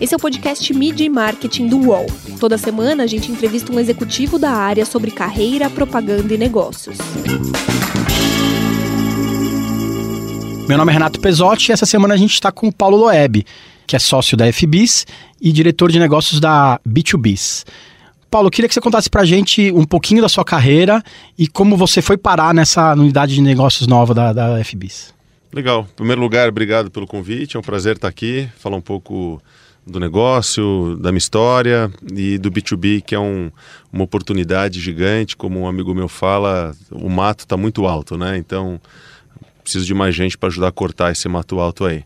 Esse é o podcast Media e Marketing do UOL. Toda semana a gente entrevista um executivo da área sobre carreira, propaganda e negócios. Meu nome é Renato Pesotti e essa semana a gente está com o Paulo Loeb, que é sócio da FBIS e diretor de negócios da B2Bis. Paulo, queria que você contasse para a gente um pouquinho da sua carreira e como você foi parar nessa unidade de negócios nova da, da FBIS. Legal. Em primeiro lugar, obrigado pelo convite. É um prazer estar aqui, falar um pouco do negócio, da minha história e do B2B, que é um, uma oportunidade gigante. Como um amigo meu fala, o mato está muito alto, né? Então, preciso de mais gente para ajudar a cortar esse mato alto aí.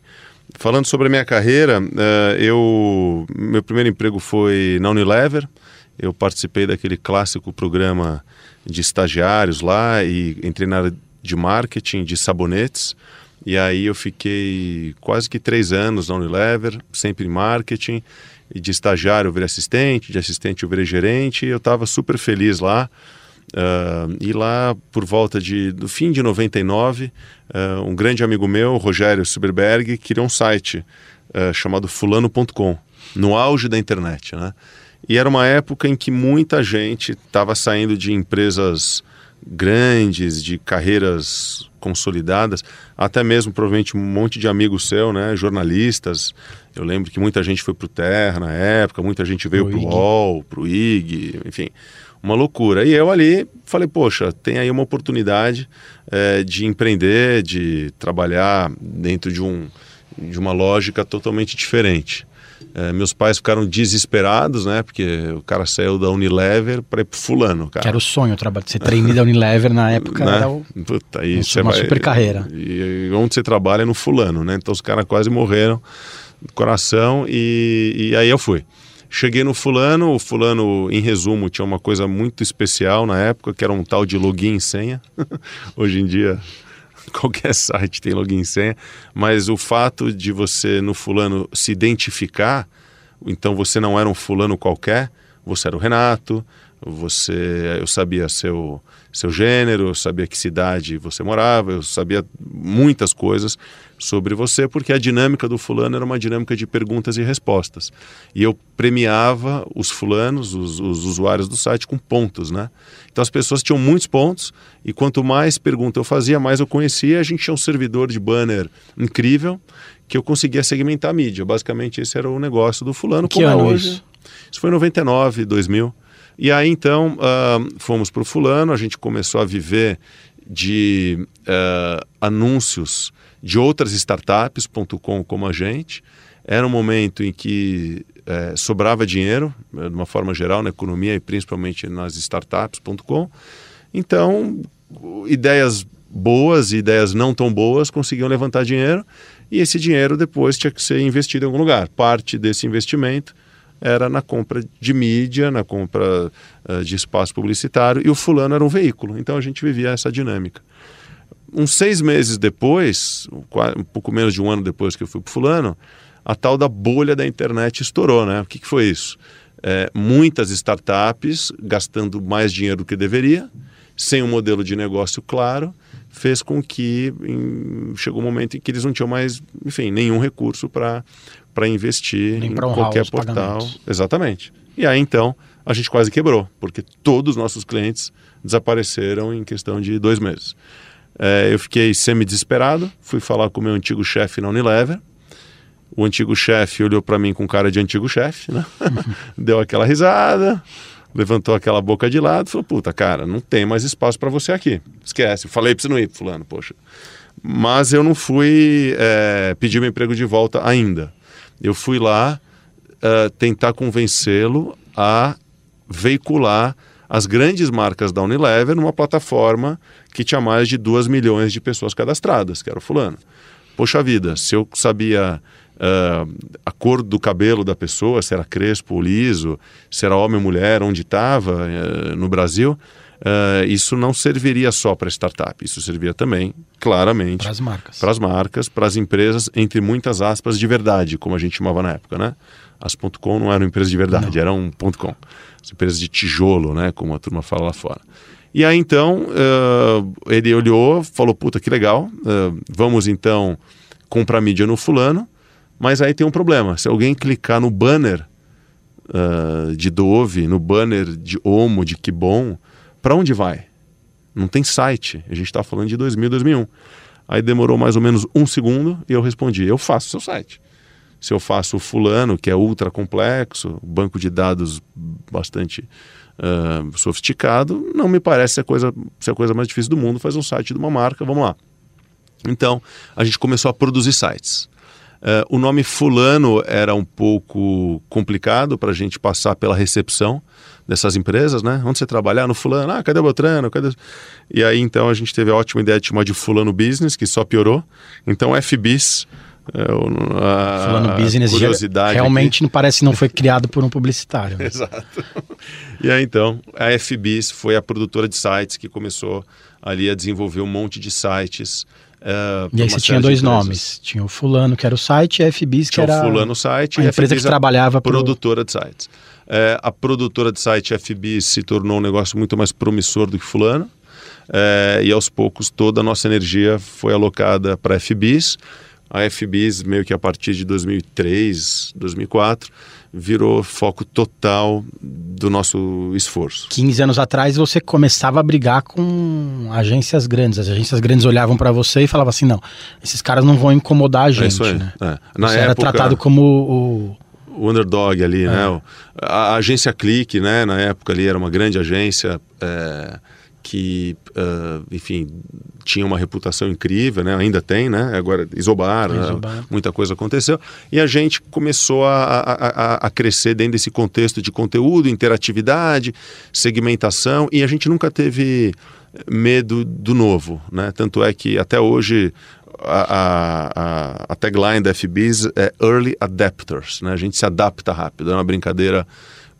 Falando sobre a minha carreira, uh, eu meu primeiro emprego foi na Unilever. Eu participei daquele clássico programa de estagiários lá e entrei na área de marketing de sabonetes. E aí eu fiquei quase que três anos na Unilever, sempre em marketing. E de estagiário eu virei assistente, de assistente eu virei gerente. Eu estava super feliz lá. Uh, e lá, por volta de, do fim de 99, uh, um grande amigo meu, Rogério Silberberg, criou um site uh, chamado fulano.com, no auge da internet, né? E era uma época em que muita gente estava saindo de empresas grandes, de carreiras consolidadas, até mesmo provavelmente um monte de amigos seu, né, jornalistas. Eu lembro que muita gente foi para o Terra na época, muita gente veio para o UOL, para o IG, enfim, uma loucura. E eu ali falei, poxa, tem aí uma oportunidade é, de empreender, de trabalhar dentro de, um, de uma lógica totalmente diferente. É, meus pais ficaram desesperados, né? Porque o cara saiu da Unilever para ir pro fulano, cara. Que era o sonho, trabalhar, ser trainee da Unilever na época né? era o, Puta, aí uma vai, super carreira. E, onde você trabalha é no fulano, né? Então os caras quase morreram do coração e, e aí eu fui. Cheguei no fulano, o fulano, em resumo, tinha uma coisa muito especial na época, que era um tal de login e senha. Hoje em dia qualquer site tem login senha, mas o fato de você no fulano se identificar, então você não era um fulano qualquer, você era o Renato, você eu sabia seu seu gênero, eu sabia que cidade você morava, eu sabia muitas coisas sobre você, porque a dinâmica do fulano era uma dinâmica de perguntas e respostas. E eu premiava os fulanos, os, os usuários do site, com pontos, né? Então as pessoas tinham muitos pontos, e quanto mais pergunta eu fazia, mais eu conhecia. A gente tinha um servidor de banner incrível, que eu conseguia segmentar a mídia. Basicamente, esse era o negócio do fulano. Que como é hoje. Isso? isso foi em 99, 2000. E aí então uh, fomos para o fulano, a gente começou a viver de uh, anúncios de outras startups.com como a gente. Era um momento em que uh, sobrava dinheiro, de uma forma geral, na economia e principalmente nas startups.com. Então, ideias boas e ideias não tão boas conseguiam levantar dinheiro e esse dinheiro depois tinha que ser investido em algum lugar. Parte desse investimento era na compra de mídia, na compra uh, de espaço publicitário, e o fulano era um veículo. Então a gente vivia essa dinâmica. Uns seis meses depois, um pouco menos de um ano depois que eu fui para fulano, a tal da bolha da internet estourou, né? O que, que foi isso? É, muitas startups gastando mais dinheiro do que deveria, sem um modelo de negócio claro, fez com que em, chegou um momento em que eles não tinham mais, enfim, nenhum recurso para para investir em qualquer portal. Exatamente. E aí então a gente quase quebrou, porque todos os nossos clientes desapareceram em questão de dois meses. É, eu fiquei semi-desesperado, fui falar com o meu antigo chefe na Unilever. O antigo chefe olhou para mim com cara de antigo chefe, né? deu aquela risada, levantou aquela boca de lado e falou: Puta, cara, não tem mais espaço para você aqui. Esquece. falei para você não ir, Fulano, poxa. Mas eu não fui é, pedir meu emprego de volta ainda eu fui lá uh, tentar convencê-lo a veicular as grandes marcas da Unilever numa plataforma que tinha mais de 2 milhões de pessoas cadastradas, que era o fulano. Poxa vida, se eu sabia uh, a cor do cabelo da pessoa, se era crespo ou liso, se era homem ou mulher, onde estava uh, no Brasil, Uh, isso não serviria só para startup, isso serviria também, claramente, para as marcas, para as marcas, para as empresas, entre muitas aspas, de verdade, como a gente chamava na época, né? As .com não eram empresas de verdade, não. eram .com, as empresas de tijolo, né? Como a turma fala lá fora. E aí então uh, ele olhou, falou, puta que legal, uh, vamos então comprar mídia no fulano, Mas aí tem um problema. Se alguém clicar no banner de Dove, no banner de Omo, de Que Bom, para onde vai? Não tem site. A gente está falando de 2000, 2001. Aí demorou mais ou menos um segundo e eu respondi: eu faço seu site. Se eu faço o fulano, que é ultra complexo, banco de dados bastante uh, sofisticado, não me parece ser a, coisa, ser a coisa mais difícil do mundo. Faz um site de uma marca, vamos lá. Então, a gente começou a produzir sites. Uh, o nome Fulano era um pouco complicado para a gente passar pela recepção dessas empresas, né? Onde você trabalhar? Ah, no Fulano. Ah, cadê o Beltrano? Cadê... E aí, então, a gente teve a ótima ideia de chamar de Fulano Business, que só piorou. Então, FBIS é, a, Fulano Business curiosidade realmente aqui. não parece não foi criado por um publicitário. Né? Exato. E aí então a FBIS foi a produtora de sites que começou ali a desenvolver um monte de sites Uh, e aí você tinha dois nomes. Tinha o Fulano, que era o site, e a FBIS, que tinha era o Fulano site, a empresa que trabalhava produtora pro... de sites. É, a produtora de site FBIS se tornou um negócio muito mais promissor do que Fulano. É, e aos poucos toda a nossa energia foi alocada para a FBIS. A FBIS, meio que a partir de 2003, 2004, virou foco total do nosso esforço. 15 anos atrás você começava a brigar com agências grandes. As agências grandes olhavam para você e falavam assim: não, esses caras não vão incomodar a gente. É isso aí. Né? É. Na você época, era tratado como o. O underdog ali, é. né? A, agência Clique, né? Na época ali era uma grande agência. É que, uh, enfim, tinha uma reputação incrível, né? ainda tem, né? agora Isobar, né? muita coisa aconteceu, e a gente começou a, a, a, crescer dentro desse contexto de conteúdo, interatividade, segmentação, e a gente nunca teve medo do novo, né? tanto é que até hoje a, a, a, tagline da FBIS é Early Adapters, né? a gente se adapta rápido, é uma brincadeira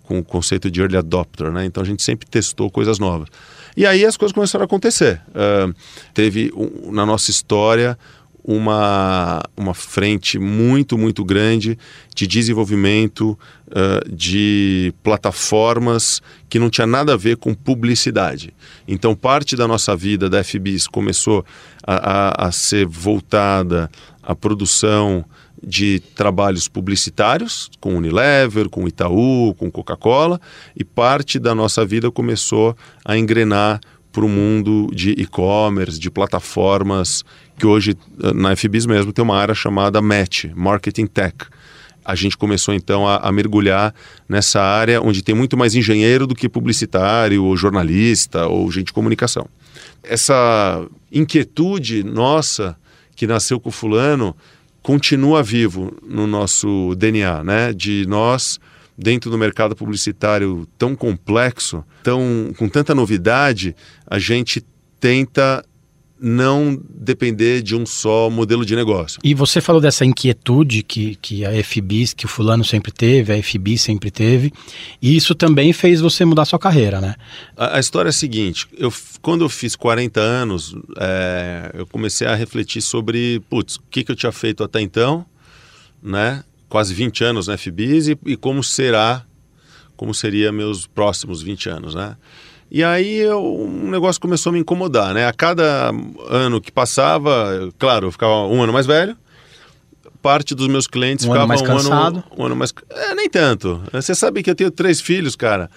com o conceito de Early Adopter, né? então a gente sempre testou coisas novas. E aí as coisas começaram a acontecer. Uh, teve um, na nossa história uma, uma frente muito, muito grande de desenvolvimento uh, de plataformas que não tinha nada a ver com publicidade. Então, parte da nossa vida da FBIS começou a, a, a ser voltada à produção de trabalhos publicitários com Unilever, com Itaú, com Coca-Cola, e parte da nossa vida começou a engrenar para o mundo de e-commerce, de plataformas, que hoje eh, na FBIS mesmo tem uma área chamada MATCH, Marketing Tech. A gente começou então a, a mergulhar nessa área onde tem muito mais engenheiro do que publicitário, ou jornalista, ou gente de comunicação. Essa inquietude nossa que nasceu com o fulano continua vivo no nosso DNA, né? De nós dentro do mercado publicitário tão complexo, tão com tanta novidade, a gente tenta não depender de um só modelo de negócio. E você falou dessa inquietude que, que a FBIS, que o fulano sempre teve, a FB sempre teve, e isso também fez você mudar sua carreira, né? A, a história é a seguinte, eu, quando eu fiz 40 anos, é, eu comecei a refletir sobre, putz, o que, que eu tinha feito até então, né? Quase 20 anos na FBIS e, e como será, como seria meus próximos 20 anos, né? E aí eu, um negócio começou a me incomodar, né? A cada ano que passava, claro, eu ficava um ano mais velho, parte dos meus clientes um ficava ano mais um cansado. ano um ano mais é, nem tanto. Você sabe que eu tenho três filhos, cara.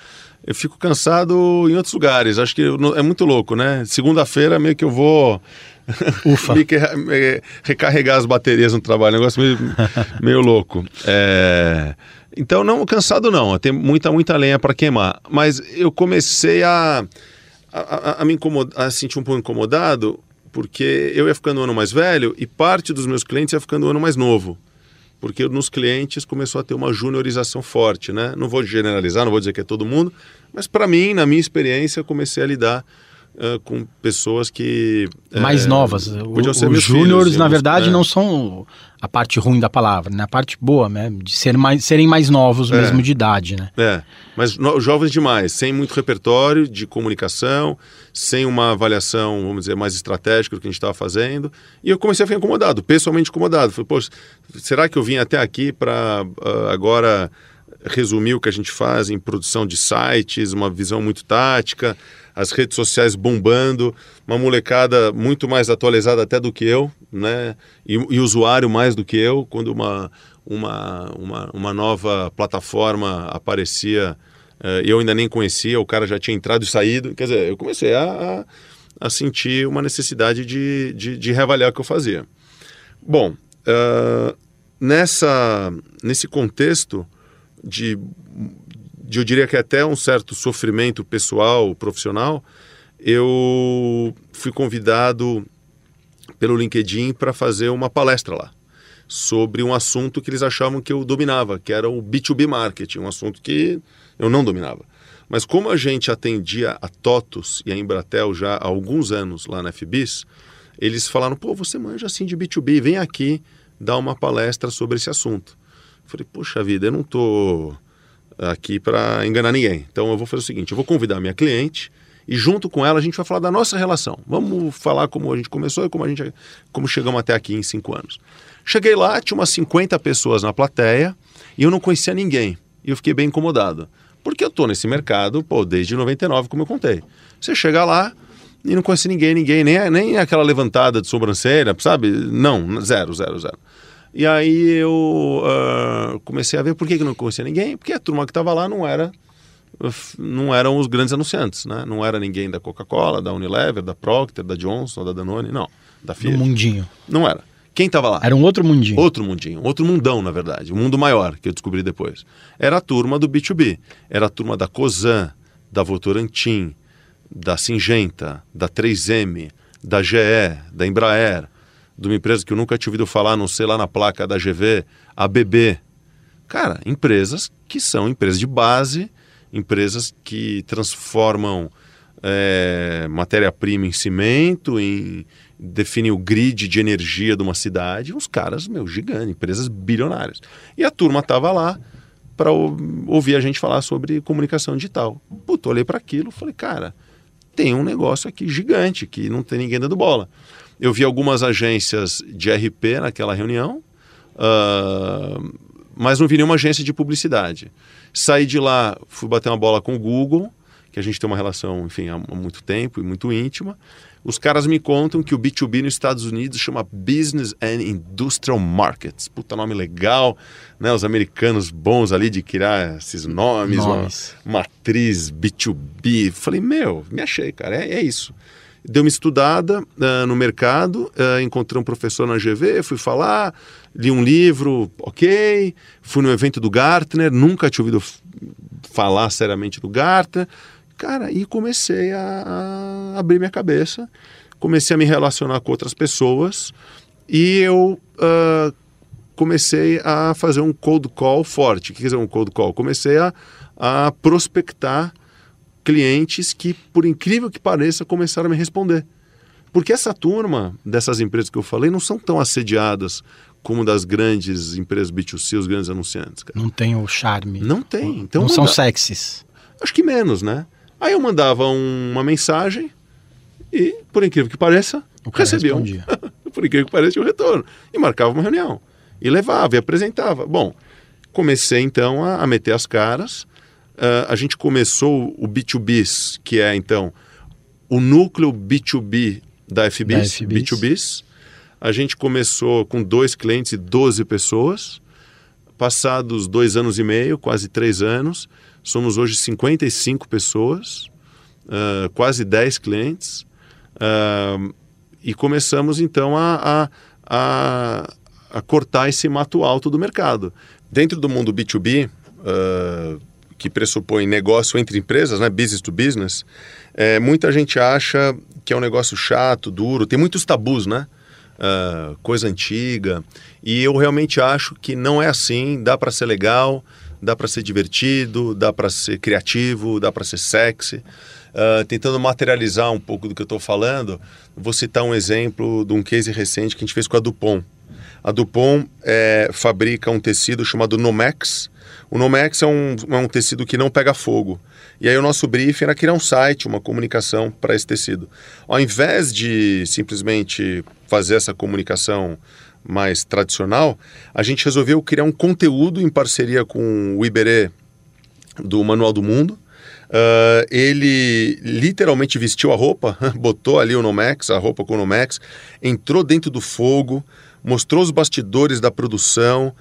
Eu fico cansado em outros lugares. Acho que é muito louco, né? Segunda-feira meio que eu vou Ufa. recarregar as baterias no trabalho, negócio meio, meio louco. É... Então, não cansado não, tem muita, muita lenha para queimar. Mas eu comecei a, a, a, me incomodar, a sentir um pouco incomodado, porque eu ia ficando um ano mais velho e parte dos meus clientes ia ficando um ano mais novo. Porque nos clientes começou a ter uma juniorização forte, né? Não vou generalizar, não vou dizer que é todo mundo, mas para mim, na minha experiência, eu comecei a lidar uh, com pessoas que. Mais é, novas. Podiam ser os júniores, na verdade, é. não são a parte ruim da palavra, né? A parte boa, né? De ser mais, serem mais novos é. mesmo de idade, né? É, mas no, jovens demais, sem muito repertório de comunicação, sem uma avaliação, vamos dizer, mais estratégica do que a gente estava fazendo. E eu comecei a ficar incomodado, pessoalmente incomodado. Falei, poxa, será que eu vim até aqui para uh, agora resumir o que a gente faz em produção de sites, uma visão muito tática, as redes sociais bombando, uma molecada muito mais atualizada até do que eu, né, e, e usuário mais do que eu, quando uma, uma, uma, uma nova plataforma aparecia, uh, eu ainda nem conhecia, o cara já tinha entrado e saído. Quer dizer, eu comecei a, a, a sentir uma necessidade de, de, de, reavaliar o que eu fazia. Bom, uh, nessa, nesse contexto de, eu diria que até um certo sofrimento pessoal, profissional, eu fui convidado pelo LinkedIn para fazer uma palestra lá sobre um assunto que eles achavam que eu dominava, que era o B2B marketing, um assunto que eu não dominava. Mas como a gente atendia a TOTUS e a Embratel já há alguns anos lá na FBIS, eles falaram, pô, você manja assim de B2B, vem aqui dar uma palestra sobre esse assunto. Eu falei, poxa vida, eu não estou aqui para enganar ninguém. Então eu vou fazer o seguinte, eu vou convidar minha cliente e junto com ela a gente vai falar da nossa relação. Vamos falar como a gente começou e como a gente como chegamos até aqui em cinco anos. Cheguei lá, tinha umas 50 pessoas na plateia e eu não conhecia ninguém. E eu fiquei bem incomodado. Porque eu tô nesse mercado, pô, desde 99, como eu contei. Você chega lá e não conhece ninguém, ninguém, nem, nem aquela levantada de sobrancelha, sabe? Não, zero, zero, zero. E aí eu uh, comecei a ver por que, que não conhecia ninguém, porque a turma que estava lá não era não eram os grandes anunciantes, né? Não era ninguém da Coca-Cola, da Unilever, da Procter, da Johnson, da Danone, não, da Fiat. No mundinho. Não era. Quem estava lá? Era um outro mundinho. Outro mundinho, outro mundão, na verdade, um mundo maior que eu descobri depois. Era a turma do B2B, era a turma da Cosan, da Votorantim, da Singenta, da 3M, da GE, da Embraer, de uma empresa que eu nunca tinha ouvido falar, não sei lá na placa da GV, a BB. Cara, empresas que são empresas de base empresas que transformam é, matéria-prima em cimento, em definem o grid de energia de uma cidade, uns caras, meu, gigantes, empresas bilionárias. E a turma estava lá para ouvir a gente falar sobre comunicação digital. Puta, olhei para aquilo, falei, cara, tem um negócio aqui gigante que não tem ninguém dando bola. Eu vi algumas agências de RP naquela reunião, uh, mas não vi nenhuma agência de publicidade. Saí de lá, fui bater uma bola com o Google, que a gente tem uma relação, enfim, há muito tempo e muito íntima. Os caras me contam que o B2B nos Estados Unidos chama Business and Industrial Markets. Puta nome legal, né? Os americanos bons ali de criar esses nomes, nomes. Uma, matriz B2B. Falei, meu, me achei, cara, é, é isso. Dei uma estudada uh, no mercado, uh, encontrei um professor na GV, fui falar, li um livro, ok. Fui no evento do Gartner, nunca tinha ouvido falar seriamente do Gartner. Cara, e comecei a, a abrir minha cabeça, comecei a me relacionar com outras pessoas e eu uh, comecei a fazer um cold call forte. O que dizer um cold call? Comecei a, a prospectar clientes que, por incrível que pareça, começaram a me responder. Porque essa turma dessas empresas que eu falei não são tão assediadas como das grandes empresas B2C, os grandes anunciantes. Cara. Não tem o charme. Não tem. Então, não manda... são sexys. Acho que menos, né? Aí eu mandava um, uma mensagem e, por incrível que pareça, recebia um. por incrível que pareça, um retorno. E marcava uma reunião. E levava, e apresentava. Bom, comecei então a, a meter as caras Uh, a gente começou o B2Bs, que é então o núcleo B2B da FBs, da FBs. B2Bs. A gente começou com dois clientes e 12 pessoas. Passados dois anos e meio, quase três anos, somos hoje 55 pessoas, uh, quase 10 clientes. Uh, e começamos então a, a, a, a, cortar esse mato alto do mercado. Dentro do mundo B2B, uh, que pressupõe negócio entre empresas, né, business to business, é, muita gente acha que é um negócio chato, duro, tem muitos tabus, né? Uh, coisa antiga. E eu realmente acho que não é assim, dá para ser legal, dá para ser divertido, dá para ser criativo, dá para ser sexy. Uh, tentando materializar um pouco do que eu estou falando, vou citar um exemplo de um case recente que a gente fez com a Dupont. A Dupont é, fabrica um tecido chamado Nomex, o Nomex é um, é um tecido que não pega fogo. E aí o nosso briefing era criar um site, uma comunicação para esse tecido. Ao invés de simplesmente fazer essa comunicação mais tradicional, a gente resolveu criar um conteúdo em parceria com o Iberê do Manual do Mundo, Uh, ele literalmente vestiu a roupa, botou ali o Nomex, a roupa com o Nomex, entrou dentro do fogo, mostrou os bastidores da produção,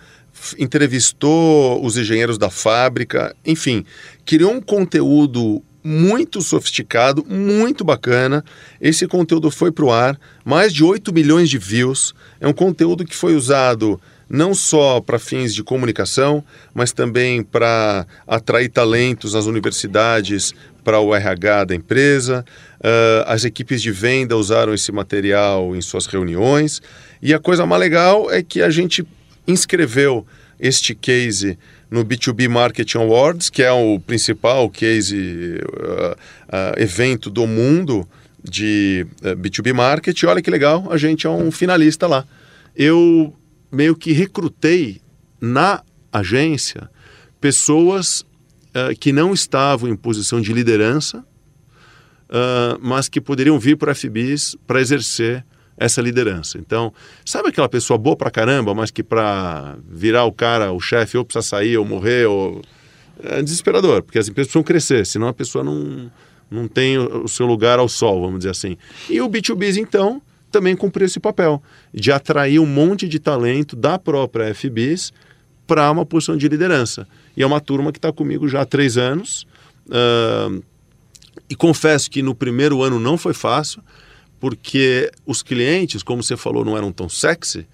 entrevistou os engenheiros da fábrica, enfim, criou um conteúdo muito sofisticado, muito bacana. Esse conteúdo foi para o ar, mais de 8 milhões de views. É um conteúdo que foi usado não só para fins de comunicação, mas também para atrair talentos nas universidades para o RH da empresa. Uh, as equipes de venda usaram esse material em suas reuniões. E a coisa mais legal é que a gente inscreveu este case no B2B Marketing Awards, que é o principal case uh, uh, evento do mundo de uh, B2B Marketing. Olha que legal, a gente é um finalista lá. Eu meio que recrutei na agência pessoas uh, que não estavam em posição de liderança, uh, mas que poderiam vir para a FBIS para exercer essa liderança. Então, sabe aquela pessoa boa para caramba, mas que para virar o cara, o chefe, ou precisa sair, ou morrer, ou... É desesperador, porque as empresas precisam crescer, senão a pessoa não, não tem o seu lugar ao sol, vamos dizer assim. E o B2B, então, também cumpriu esse papel de atrair um monte de talento da própria FBIS para uma posição de liderança. E é uma turma que está comigo já há três anos. Uh, e confesso que no primeiro ano não foi fácil, porque os clientes, como você falou, não eram tão sexy.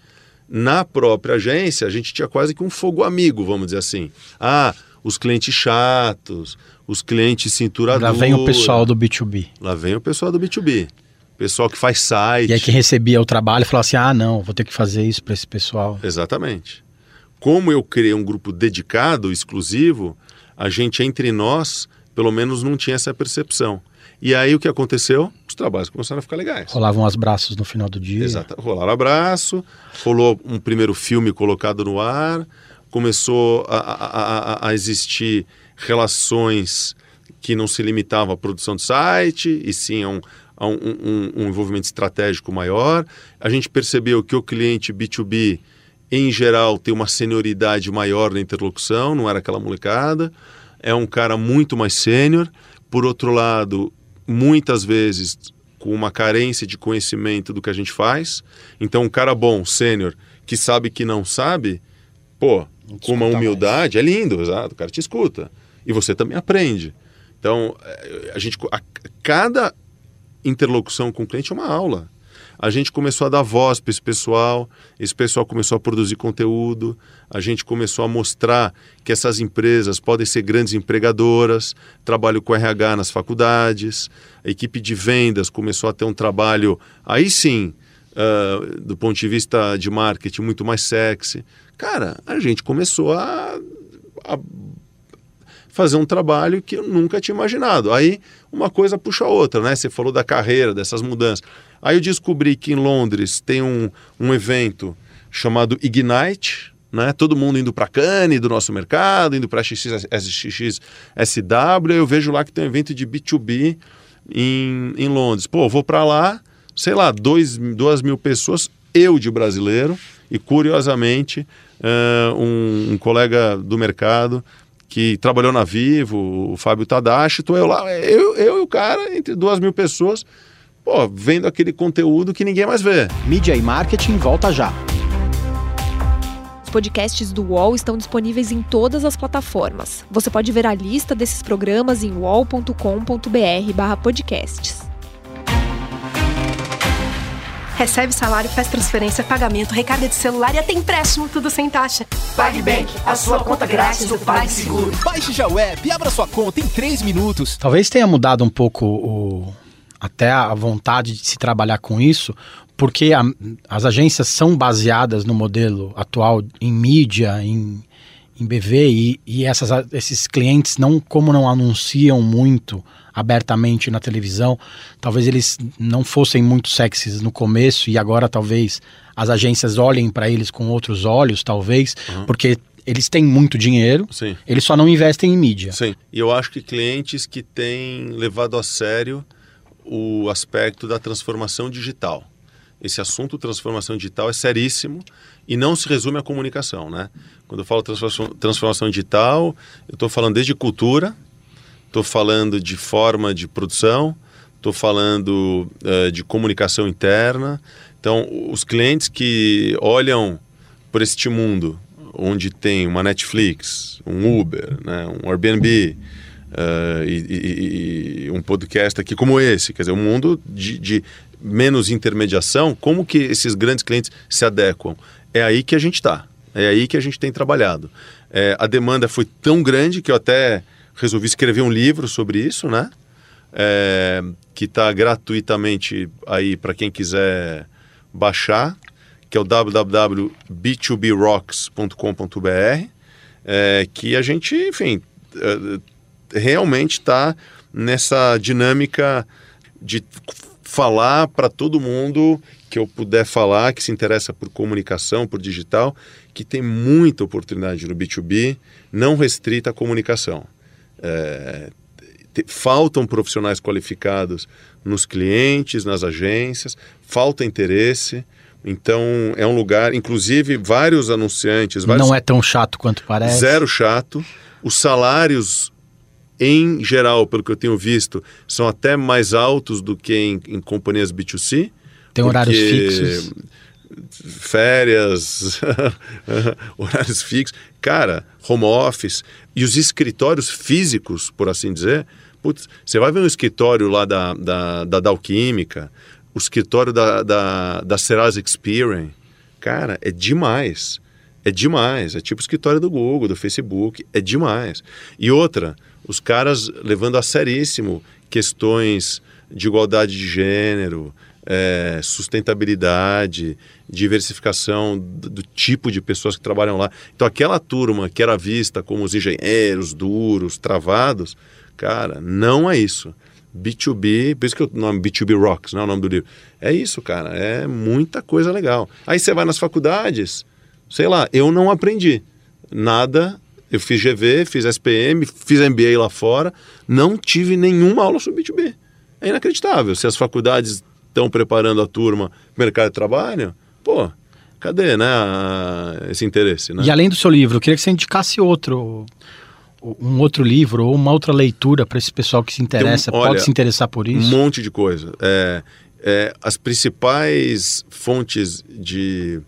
Na própria agência, a gente tinha quase que um fogo amigo, vamos dizer assim. Ah, os clientes chatos, os clientes cintura Lá vem o pessoal do B2B. Lá vem o pessoal do B2B pessoal que faz site. E aí que recebia o trabalho falava assim: ah, não, vou ter que fazer isso para esse pessoal. Exatamente. Como eu criei um grupo dedicado, exclusivo, a gente entre nós, pelo menos, não tinha essa percepção. E aí o que aconteceu? Os trabalhos começaram a ficar legais. Rolavam os braços no final do dia. Exato. Rolaram abraço, rolou um primeiro filme colocado no ar, começou a, a, a, a existir relações que não se limitavam à produção de site, e sim a um, a um, um, um envolvimento estratégico maior. A gente percebeu que o cliente B2B, em geral, tem uma senioridade maior na interlocução, não era aquela molecada. É um cara muito mais sênior. Por outro lado, muitas vezes com uma carência de conhecimento do que a gente faz. Então, um cara bom, sênior, que sabe que não sabe, pô, com uma humildade, mais. é lindo, exato, o cara te escuta. E você também aprende. Então, eh, a gente, a, cada interlocução com o cliente é uma aula. A gente começou a dar voz para esse pessoal, esse pessoal começou a produzir conteúdo, a gente começou a mostrar que essas empresas podem ser grandes empregadoras, trabalho com RH nas faculdades, a equipe de vendas começou a ter um trabalho, aí sim, uh, do ponto de vista de marketing, muito mais sexy. Cara, a gente começou a, a fazer um trabalho que eu nunca tinha imaginado. Aí uma coisa puxa a outra, né? Você falou da carreira, dessas mudanças. Aí eu descobri que em Londres tem um, um evento chamado Ignite, né? Todo mundo indo para Cannes do nosso mercado, indo para XXSW. Eu vejo lá que tem um evento de B2B em, em Londres. Pô, vou para lá, sei lá, dois, duas mil pessoas, eu de brasileiro, e curiosamente, uh, um, um colega do mercado que trabalhou na Vivo, o Fábio Tadashi, tô eu lá, eu, eu e o cara, entre duas mil pessoas, pô, vendo aquele conteúdo que ninguém mais vê. Mídia e marketing volta já. Os podcasts do UOL estão disponíveis em todas as plataformas. Você pode ver a lista desses programas em uol.com.br/podcasts. Recebe salário, faz transferência, pagamento, recarga de celular e até empréstimo, tudo sem taxa. PagBank, a sua conta grátis do PagSeguro. Baixe já o app e abra sua conta em 3 minutos. Talvez tenha mudado um pouco o, até a vontade de se trabalhar com isso, porque a, as agências são baseadas no modelo atual em mídia, em, em BV, e, e essas, esses clientes, não como não anunciam muito abertamente na televisão. Talvez eles não fossem muito sexys no começo e agora talvez as agências olhem para eles com outros olhos, talvez, uhum. porque eles têm muito dinheiro, Sim. eles só não investem em mídia. Sim, e eu acho que clientes que têm levado a sério o aspecto da transformação digital. Esse assunto transformação digital é seríssimo e não se resume à comunicação, né? Quando eu falo transformação, transformação digital, eu estou falando desde cultura, estou falando de forma de produção, estou falando uh, de comunicação interna. Então, os clientes que olham por este mundo, onde tem uma Netflix, um Uber, né, um Airbnb, uh, e, e, e, um podcast aqui como esse, quer dizer, um mundo de, de menos intermediação, como que esses grandes clientes se adequam? É aí que a gente está, é aí que a gente tem trabalhado. É, a demanda foi tão grande que eu até resolvi escrever um livro sobre isso, né? É, que está gratuitamente aí para quem quiser baixar, que é o www.b2brocks.com.br, é, que a gente, enfim, realmente está nessa dinâmica de falar para todo mundo que eu puder falar, que se interessa por comunicação, por digital, que tem muita oportunidade no B2B, não restrita à comunicação. É, te, faltam profissionais qualificados nos clientes, nas agências, falta interesse. Então é um lugar, inclusive vários anunciantes. Vários, não é tão chato quanto parece. Zero chato. Os salários em geral, pelo que eu tenho visto, são até mais altos do que em, em companhias B2C. Tem horários fixos. Férias, horários fixos. Cara, home office. E os escritórios físicos, por assim dizer. Putz, você vai ver um escritório lá da, da, da Dow Química, o escritório da, da, da Serasa Experian. Cara, é demais. É demais. É tipo o escritório do Google, do Facebook. É demais. E outra, os caras levando a seríssimo questões de igualdade de gênero, é, sustentabilidade, diversificação do, do, tipo de pessoas que trabalham lá. Então, aquela turma que era vista como os engenheiros duros, travados, cara, não é isso. B2B, por isso que o nome B2B Rocks, não é o nome do livro. É isso, cara, é muita coisa legal. Aí você vai nas faculdades, sei lá, eu não aprendi nada eu fiz GV, fiz SPM, fiz MBA lá fora, não tive nenhuma aula sobre B2B. É inacreditável. Se as faculdades estão preparando a turma para o mercado de trabalho, pô, cadê né, esse interesse? Né? E além do seu livro, eu queria que você indicasse outro, um outro livro ou uma outra leitura para esse pessoal que se interessa, um, olha, pode se interessar por isso? Um monte de coisa. É, é, as principais fontes de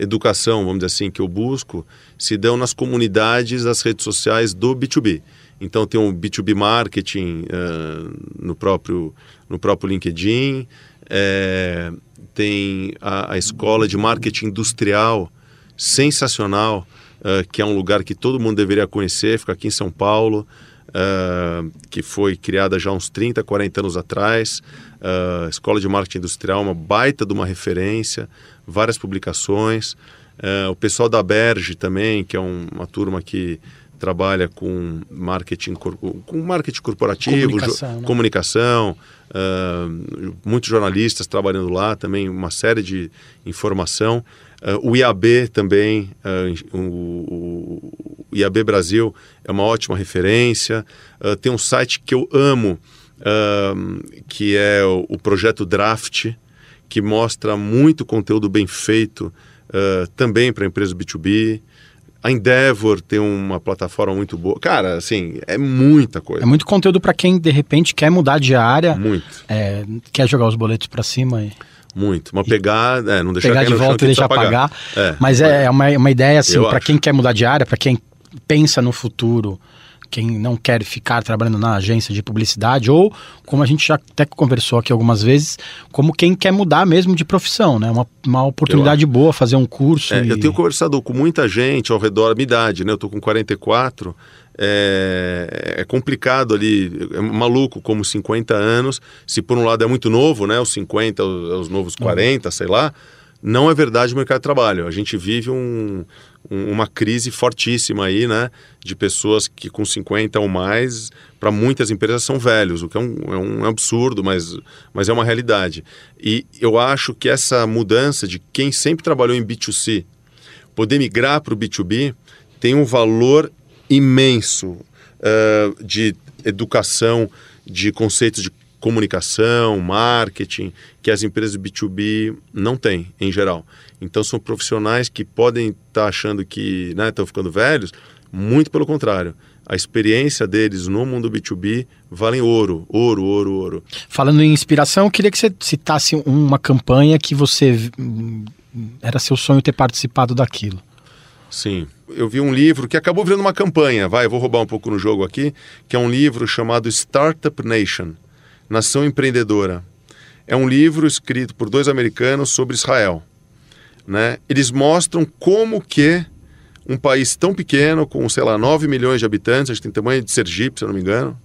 educação, vamos dizer assim, que eu busco, se dão nas comunidades das redes sociais do B2B. Então tem um B2B Marketing uh, no, próprio, no próprio LinkedIn, é, tem a, a, Escola de Marketing Industrial, sensacional, uh, que é um lugar que todo mundo deveria conhecer, fica aqui em São Paulo, uh, que foi criada já uns 30, 40 anos atrás. Uh, Escola de Marketing Industrial, uma baita de uma referência, várias publicações. Uh, o pessoal da Berge também, que é um, uma turma que trabalha com marketing, com marketing corporativo, comunicação, né? comunicação uh, muitos jornalistas trabalhando lá também, uma série de informação. Uh, o IAB também, uh, o, IAB Brasil é uma ótima referência. tem um site que eu amo, que é o, Projeto Draft, que mostra muito conteúdo bem feito também para empresas B2B. A Endeavor tem uma plataforma muito boa. Cara, assim, é muita coisa. É muito conteúdo para quem de repente quer mudar de área. Muito. É, quer jogar os boletos para cima e. Muito. Mas pegar, é, não deixar pegar de volta e deixar. É, mas é, é uma, uma ideia assim, para quem quer mudar de área, para quem pensa no futuro quem não quer ficar trabalhando na agência de publicidade, ou, como a gente já até conversou aqui algumas vezes, como quem quer mudar mesmo de profissão, né? Uma, uma oportunidade boa, fazer um curso. É, e... Eu tenho conversado com muita gente ao redor da minha idade, né? Eu tô com 44. É, é, complicado ali, é maluco como 50 anos. Se por um lado é muito novo, né? Os 50, os, os novos 40, uhum. sei lá. Não é verdade o mercado de trabalho. A gente vive um, uma crise fortíssima aí, né? De pessoas que com 50 ou mais, para muitas empresas são velhos, o que é um, é um absurdo, mas, mas é uma realidade. E eu acho que essa mudança de quem sempre trabalhou em B2C poder migrar para o B2B tem um valor imenso uh, de educação, de conceitos de comunicação, marketing, que as empresas B2B não têm, em geral. Então são profissionais que podem estar tá achando que estão né, ficando velhos, muito pelo contrário. A experiência deles no mundo B2B valem ouro, ouro, ouro, ouro. Falando em inspiração, eu queria que você citasse uma campanha que você hum, era seu sonho ter participado daquilo. Sim. Eu vi um livro que acabou virando uma campanha, vai, eu vou roubar um pouco no jogo aqui, que é um livro chamado Startup Nation, Nação Empreendedora. É um livro escrito por dois americanos sobre Israel. Né? Eles mostram como que um país tão pequeno, com, sei lá, 9 milhões de habitantes, acho que tem tamanho de Sergipe, se eu não me engano,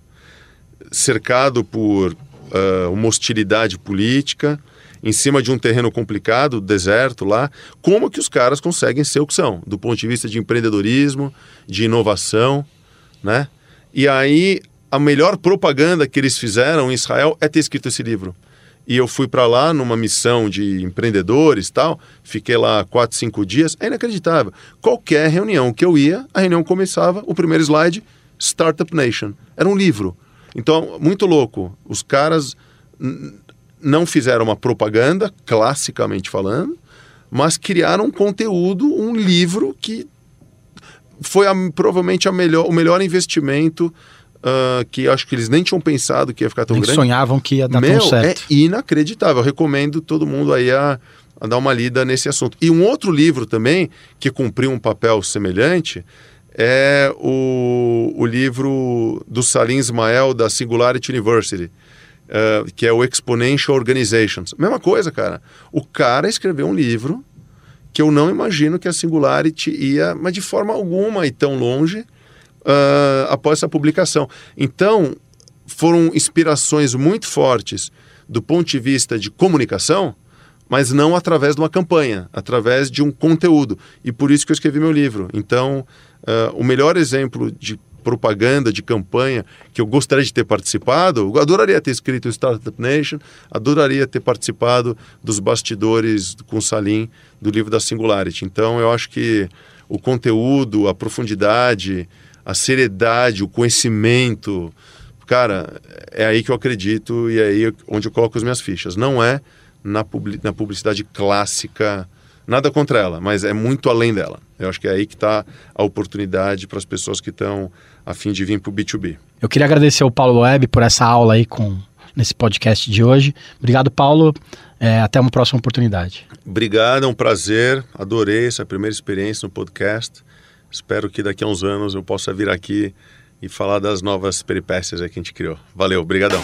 cercado por uh, uma hostilidade política, em cima de um terreno complicado, deserto lá, como que os caras conseguem ser o que são, do ponto de vista de empreendedorismo, de inovação, né? E aí, a melhor propaganda que eles fizeram em Israel é ter escrito esse livro. E eu fui para lá numa missão de empreendedores tal, fiquei lá quatro, cinco dias, é inacreditável. Qualquer reunião que eu ia, a reunião começava, o primeiro slide, Startup Nation. Era um livro. Então, muito louco. Os caras não fizeram uma propaganda, classicamente falando, mas criaram um conteúdo, um livro que foi a, provavelmente a melhor, o melhor investimento uh, que acho que eles nem tinham pensado que ia ficar tão nem grande. sonhavam que ia dar Meu, tão certo. É inacreditável. Eu recomendo todo mundo aí a, a dar uma lida nesse assunto. E um outro livro também que cumpriu um papel semelhante é o, o livro do Salim Ismael da Singularity University uh, que é o Exponential Organizations. Mesma coisa, cara. O cara escreveu um livro que eu não imagino que a Singularity ia, mas de forma alguma, ir tão longe uh, após essa publicação. Então, foram inspirações muito fortes do ponto de vista de comunicação, mas não através de uma campanha, através de um conteúdo. E por isso que eu escrevi meu livro. Então, uh, o melhor exemplo de propaganda, de campanha, que eu gostaria de ter participado, eu adoraria ter escrito Startup Nation, adoraria ter participado dos bastidores com o Salim do livro da Singularity. Então, eu acho que o conteúdo, a profundidade, a seriedade, o conhecimento, cara, é aí que eu acredito e é aí onde eu coloco as minhas fichas. Não é na, publicidade clássica Nada contra ela, mas é muito além dela. Eu acho que é aí que está a oportunidade para as pessoas que estão a fim de vir para o B2B. Eu queria agradecer ao Paulo Web por essa aula aí com, nesse podcast de hoje. Obrigado, Paulo. É, até uma próxima oportunidade. Obrigado, é um prazer. Adorei essa primeira experiência no podcast. Espero que daqui a uns anos eu possa vir aqui e falar das novas peripécias que a gente criou. Valeu, obrigadão.